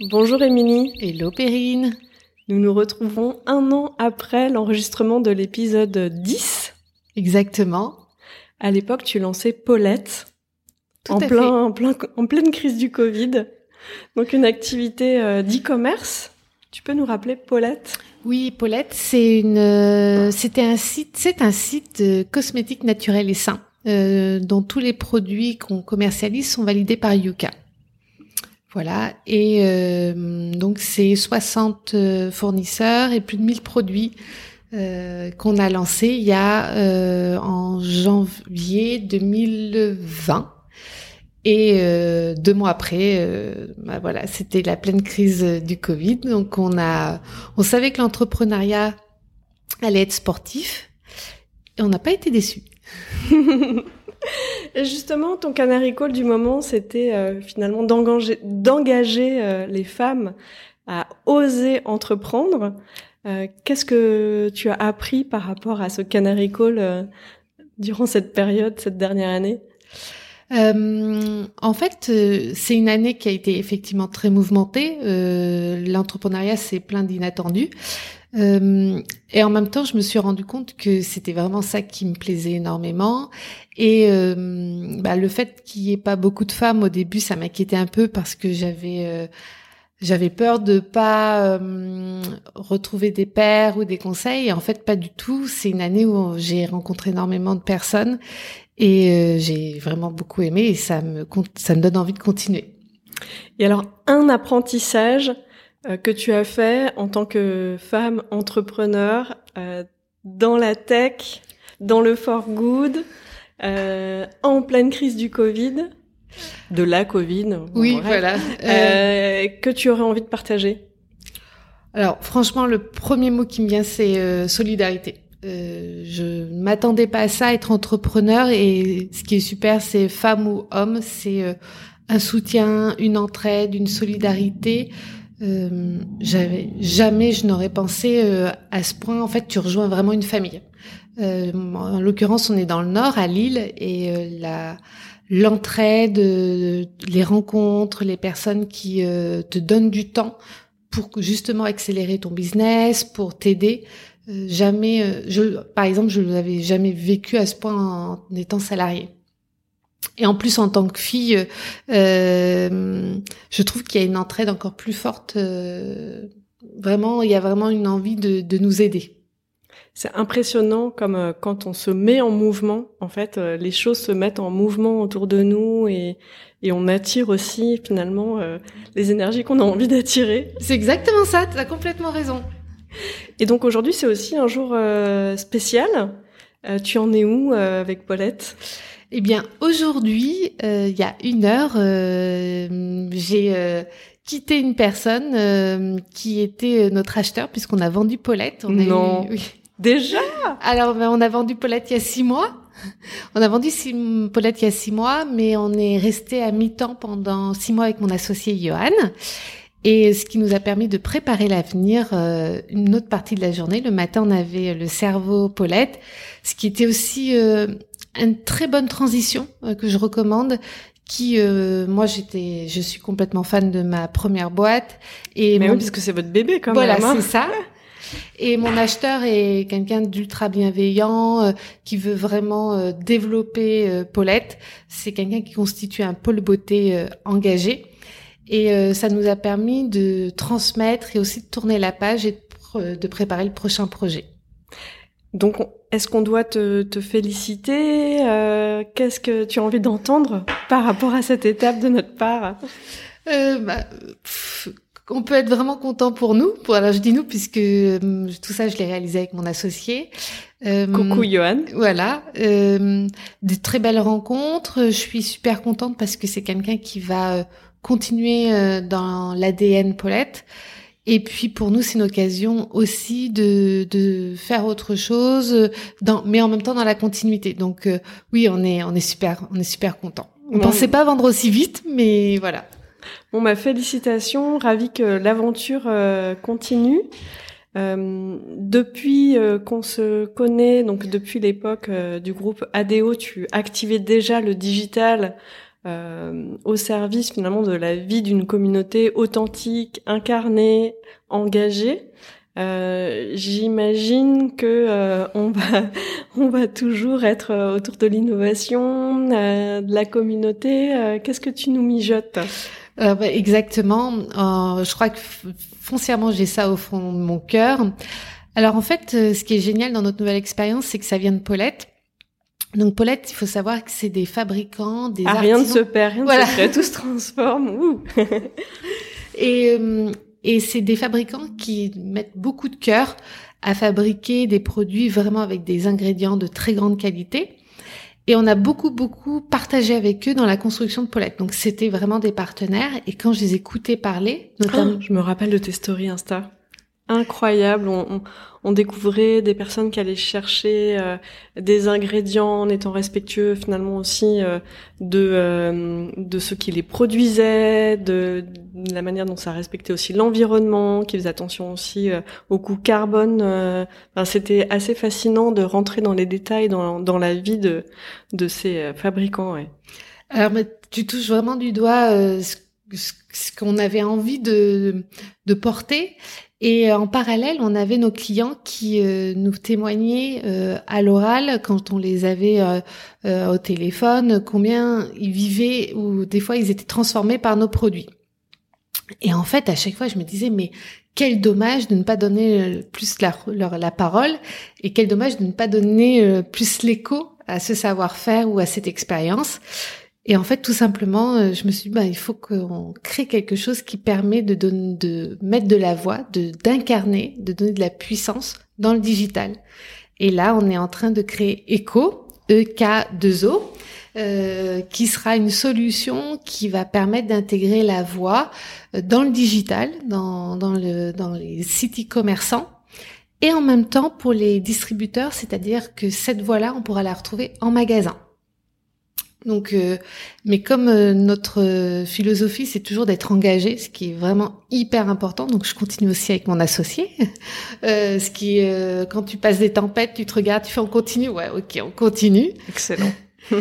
Bonjour Émilie. Hello Perrine. Nous nous retrouvons un an après l'enregistrement de l'épisode 10. Exactement. À l'époque, tu lançais Paulette. en, plein, en, plein, en pleine crise du Covid. Donc une activité euh, d'e-commerce. Tu peux nous rappeler Paulette? Oui, Paulette, c'est une, euh, c'était un site, c'est un site de cosmétiques naturels et sains, euh, dont tous les produits qu'on commercialise sont validés par Yuka. Voilà, et euh, donc c'est 60 euh, fournisseurs et plus de 1000 produits euh, qu'on a lancés il y a en janvier 2020. Et deux mois après, bah voilà, c'était la pleine crise du Covid. Donc on a, on savait que l'entrepreneuriat allait être sportif, et on n'a pas été déçus. Et justement, ton canary call du moment, c'était euh, finalement d'engager, euh, les femmes à oser entreprendre. Euh, qu'est-ce que tu as appris par rapport à ce canary call durant cette période, cette dernière année? En fait, c'est une année qui a été effectivement très mouvementée. L'entrepreneuriat, c'est plein d'inattendus. Euh, et en même temps, je me suis rendu compte que c'était vraiment ça qui me plaisait énormément. Et euh, bah, le fait qu'il y ait pas beaucoup de femmes au début, ça m'inquiétait un peu parce que j'avais euh, j'avais peur de pas retrouver des pères ou des conseils. En fait, pas du tout. C'est une année où j'ai rencontré énormément de personnes et j'ai vraiment beaucoup aimé. Et ça me ça me donne envie de continuer. Et alors, un apprentissage euh, que tu as fait en tant que femme entrepreneur euh, dans la tech, dans le for good, euh, en pleine crise du Covid, de la Covid. Oui, voilà. Euh, que tu aurais envie de partager? Alors, franchement, le premier mot qui me vient, c'est solidarité. Euh, je m'attendais pas à ça, être entrepreneur. Et ce qui est super, c'est femme ou homme, c'est un soutien, une entraide, une solidarité. Euh, j'avais jamais je n'aurais pensé euh, à ce point en fait tu rejoins vraiment une famille euh, en l'occurrence on est dans le nord à Lille et euh, la l'entraide les rencontres les personnes qui te donnent du temps pour justement accélérer ton business pour t'aider jamais je par exemple je l'avais jamais vécu à ce point en étant salarié et en plus, en tant que fille, euh, je trouve qu'il y a une entraide encore plus forte. Euh, vraiment, il y a vraiment une envie de nous aider. C'est impressionnant comme euh, quand on se met en mouvement, en fait, euh, les choses se mettent en mouvement autour de nous et, et on attire aussi finalement euh, les énergies qu'on a envie d'attirer. C'est exactement ça, tu as complètement raison. Et donc aujourd'hui, c'est aussi un jour spécial. tu en es où avec Paulette? Eh bien, aujourd'hui, euh, il y a une heure, euh, j'ai euh, quitté une personne qui était notre acheteur puisqu'on a vendu Paulette. On non. oui. Déjà Alors, ben, on a vendu Paulette il y a six mois. On a vendu Paulette il y a six mois, mais on est resté à mi-temps pendant six mois avec mon associé Johan. Et ce qui nous a permis de préparer l'avenir une autre partie de la journée. Le matin, on avait le cerveau Paulette, ce qui était aussi une très bonne transition euh, que je recommande qui euh, moi j'étais je suis complètement fan de ma première boîte et mais oui, parce que c'est votre bébé quand même voilà c'est ça et mon acheteur est quelqu'un d'ultra bienveillant euh, qui veut vraiment développer Paulette. C'est quelqu'un qui constitue un pôle beauté engagé. Et ça nous a permis de transmettre et aussi de tourner la page et de préparer le prochain projet. Donc, est-ce qu'on doit te, te féliciter euh, Qu'est-ce que tu as envie d'entendre par rapport à cette étape de notre part? Euh, bah, On peut être vraiment content pour nous. Pour, alors, je dis nous puisque euh, tout ça, je l'ai réalisé avec mon associé. Euh, Coucou Johan. Voilà, euh, de très belles rencontres. Je suis super contente parce que c'est quelqu'un qui va continuer dans l'ADN Paulette. Et puis pour nous, c'est une occasion aussi de, de faire autre chose, dans, mais en même temps dans la continuité. Donc euh, oui, on est on est super on est super content. On pensait pas vendre aussi vite, mais voilà. Bon, ma félicitations, ravi que l'aventure euh, continue. Euh, depuis euh, qu'on se connaît, donc depuis l'époque du groupe ADO, tu activais déjà le digital au service finalement de la vie d'une communauté authentique, incarnée, engagée. Euh, J'imagine que euh, on va on va toujours être euh, autour de l'innovation, euh, de la communauté. Qu'est-ce que tu nous mijotes? Bah, Exactement. je crois que foncièrement j'ai ça au fond de mon cœur. Alors en fait, ce qui est génial dans notre nouvelle expérience, c'est que ça vient de Paulette. Donc Paulette, il faut savoir que c'est des fabricants, des ah, rien ne se perd, rien ne se crée, tout se transforme. et et c'est des fabricants qui mettent beaucoup de cœur à fabriquer des produits vraiment avec des ingrédients de très grande qualité. Et on a beaucoup, beaucoup partagé avec eux dans la construction de Paulette. Donc, c'était vraiment des partenaires. Et quand je les écoutais parler, notamment... Oh, je me rappelle de tes stories Insta incroyable. On, on, découvrait des personnes qui allaient chercher euh, des ingrédients en étant respectueux finalement aussi euh, de euh, de ce qui les produisait, de, la manière dont ça respectait aussi l'environnement, qui faisait attention aussi au coût carbone. Enfin, C'était assez fascinant de rentrer dans les détails dans, dans la vie de de ces fabricants. Ouais. Alors, mais tu touches vraiment du doigt ce, ce qu'on avait envie de, de porter et euh, en parallèle, on avait nos clients qui euh, nous témoignaient euh, à l'oral, quand on les avait au téléphone, combien ils vivaient ou des fois ils étaient transformés par nos produits. Et en fait, à chaque fois, je me disais, mais quel dommage de ne pas donner plus leur, la parole et quel dommage de ne pas donner plus l'écho à ce savoir-faire ou à cette expérience. Et en fait, tout simplement, euh, je me suis dit, bah, il faut qu'on crée quelque chose qui permet de, donner, de mettre de la voix, de d'incarner, de donner de la puissance dans le digital. Et là, on est en train de créer Echo, EK2O, euh, qui sera une solution qui va permettre d'intégrer la voix euh, dans le digital, dans, dans, le, dans les sites e-commerçants, et en même temps pour les distributeurs, c'est-à-dire que cette voix-là, on pourra la retrouver en magasin. Donc, euh, mais comme euh, notre euh, philosophie, c'est toujours d'être engagé, ce qui est vraiment hyper important. Donc, je continue aussi avec mon associé. ce qui, quand tu passes des tempêtes, tu te regardes, tu fais on continue? Ouais, ok, on continue. Excellent.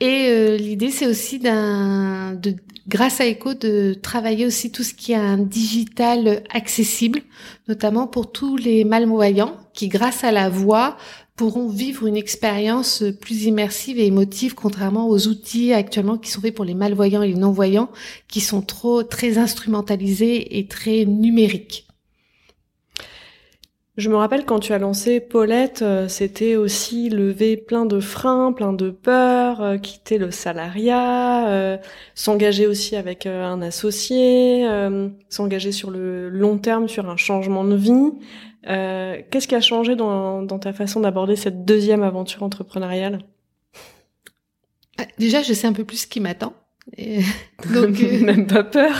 Et l'idée, c'est aussi d'un, de, grâce à Echo, de travailler aussi tout ce qui est un digital accessible, notamment pour tous les malvoyants qui, grâce à la voix, pourront vivre une expérience plus immersive et émotive, contrairement aux outils actuellement qui sont faits pour les malvoyants et les non-voyants, qui sont trop très instrumentalisés et très numériques. Je me rappelle quand tu as lancé Paulette, euh, c'était aussi lever plein de freins, plein de peurs, euh, quitter le salariat, euh, s'engager aussi avec un associé, s'engager sur le long terme sur un changement de vie. Euh, qu'est-ce qui a changé dans, ta façon d'aborder cette deuxième aventure entrepreneuriale? Ah, Déjà, je sais un peu plus ce qui m'attend. Donc, euh, même pas peur.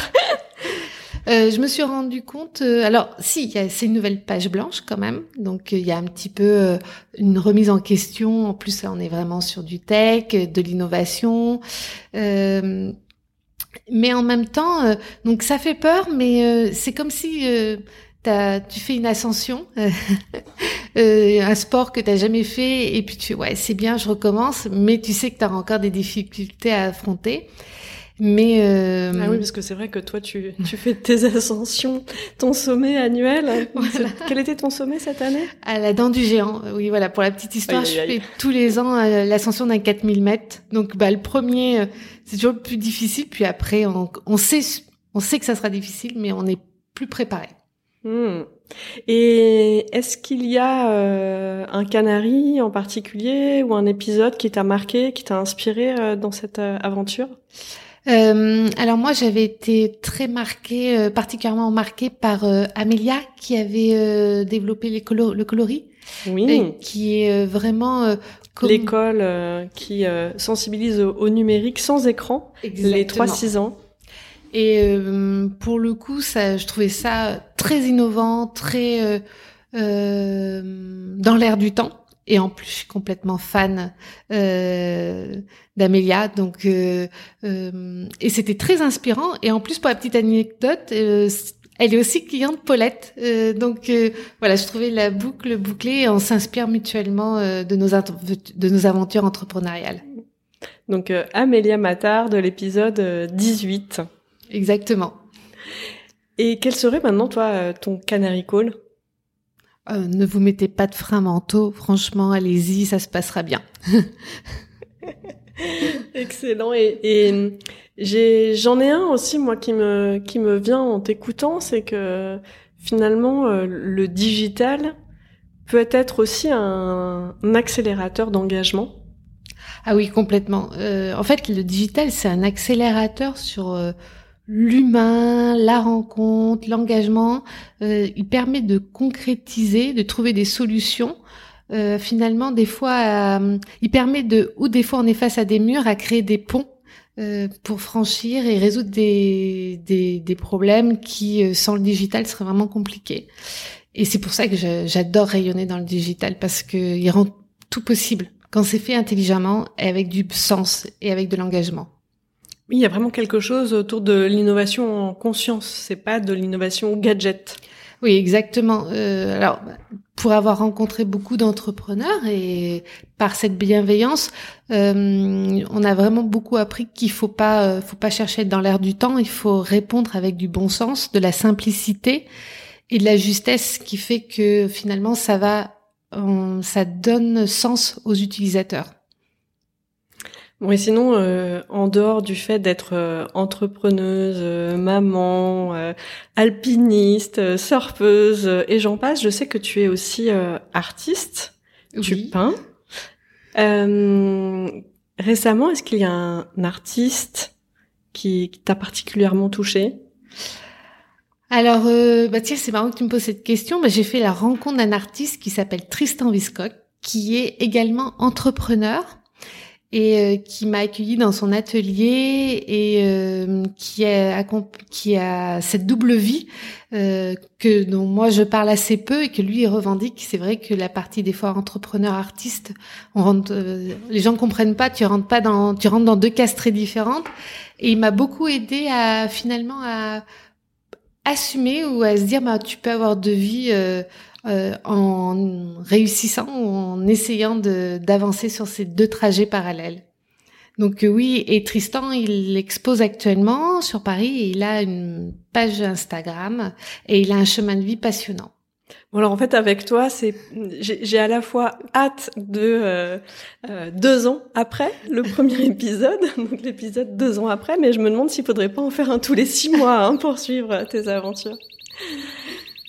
Euh, je me suis rendu compte. alors, si, c'est une nouvelle page blanche quand même. Donc, il y a un petit peu une remise en question. En plus, là, on est vraiment sur du tech, de l'innovation. mais en même temps, donc ça fait peur, mais c'est comme si tu fais une ascension, euh, un sport que tu jamais fait, et puis tu ouais c'est bien, je recommence, mais tu sais que tu as encore des difficultés à affronter. Mais euh... ah oui, parce que c'est vrai que toi, tu, tu fais tes ascensions, ton sommet annuel. Quel était ton sommet cette année? À la dent du géant. Oui, voilà. Pour la petite histoire, je fais tous les ans euh, l'ascension d'un 4000 mètres. Donc, bah, le premier, euh, c'est toujours le plus difficile. Puis après, on, on sait, on sait que ça sera difficile, mais on est plus préparé. Hmm. Et est-ce qu'il y a euh, un canari en particulier ou un épisode qui t'a marqué, qui t'a inspiré euh, dans cette euh, aventure? Alors moi j'avais été très marquée, particulièrement marquée par Amelia qui avait développé les le coloris. Oui. qui est vraiment l'école qui sensibilise au, numérique sans écran les 3-6 ans. Et euh, pour le coup, ça, je trouvais ça très innovant, très euh, euh, dans l'air du temps. Et en plus, je suis complètement fan euh, d'Amélia, donc et c'était très inspirant. Et en plus, pour la petite anecdote, elle est aussi cliente Paulette, donc voilà, je trouvais la boucle bouclée. Et on s'inspire mutuellement de nos de nos aventures entrepreneuriales. Donc Amélia Matar de l'épisode 18. Exactement. Et quel serait maintenant, toi, ton canary call? Ne vous mettez pas de frein mentaux. Franchement, allez-y, ça se passera bien. Excellent. Et, j'ai, j'en ai un aussi, moi, qui me, qui me vient en t'écoutant, c'est que finalement, euh, le digital peut être aussi un, accélérateur d'engagement. Ah oui, complètement. Euh, en fait, le digital, c'est un accélérateur sur euh, l'humain, la rencontre, l'engagement. il permet de concrétiser, de trouver des solutions euh, finalement, des fois, euh, il permet de, ou des fois on est face à des murs, à créer des ponts euh, pour franchir et résoudre des, des, des problèmes qui, sans le digital, seraient vraiment compliqués. Et c'est pour ça que j'adore rayonner dans le digital parce que il rend tout possible quand c'est fait intelligemment et avec du sens et avec de l'engagement. Oui, il y a vraiment quelque chose autour de l'innovation en conscience. C'est pas de l'innovation gadget. Oui, exactement. Euh, alors, pour avoir rencontré beaucoup d'entrepreneurs et par cette bienveillance, euh, on a vraiment beaucoup appris qu'il faut pas, euh, faut pas chercher dans l'air du temps. Il faut répondre avec du bon sens, de la simplicité et de la justesse, qui fait que finalement, ça va, ça donne sens aux utilisateurs. Bon, et sinon, euh, en dehors du fait d'être euh, entrepreneuse, euh, maman, alpiniste, surfeuse, et j'en passe, je sais que tu es aussi artiste. Tu peins. récemment, est-ce qu'il y a un, artiste qui, t'a particulièrement touché? Alors, bah tiens, c'est marrant que tu me poses cette question. Bah, j'ai fait la rencontre d'un artiste qui s'appelle Tristan Viscock, qui est également entrepreneur et euh, qui m'a accueilli dans son atelier et euh, qui a qui a cette double vie euh, que dont moi je parle assez peu et que lui revendique. C'est vrai que la partie des fois entrepreneur artiste, on rentre, les gens comprennent pas. Tu rentres pas dans tu rentres dans deux cases très différentes. Et il m'a beaucoup aidé à finalement à assumer ou à se dire bah tu peux avoir deux vies euh, en réussissant ou en essayant d'avancer sur ces deux trajets parallèles. Donc euh, oui, et Tristan, il expose actuellement sur Paris et il a une page Instagram et il a un chemin de vie passionnant. Bon alors en fait avec toi c'est j'ai à la fois hâte de euh, deux ans après le premier épisode donc l'épisode deux ans après mais je me demande s'il faudrait pas en faire un tous les six mois hein, pour suivre tes aventures.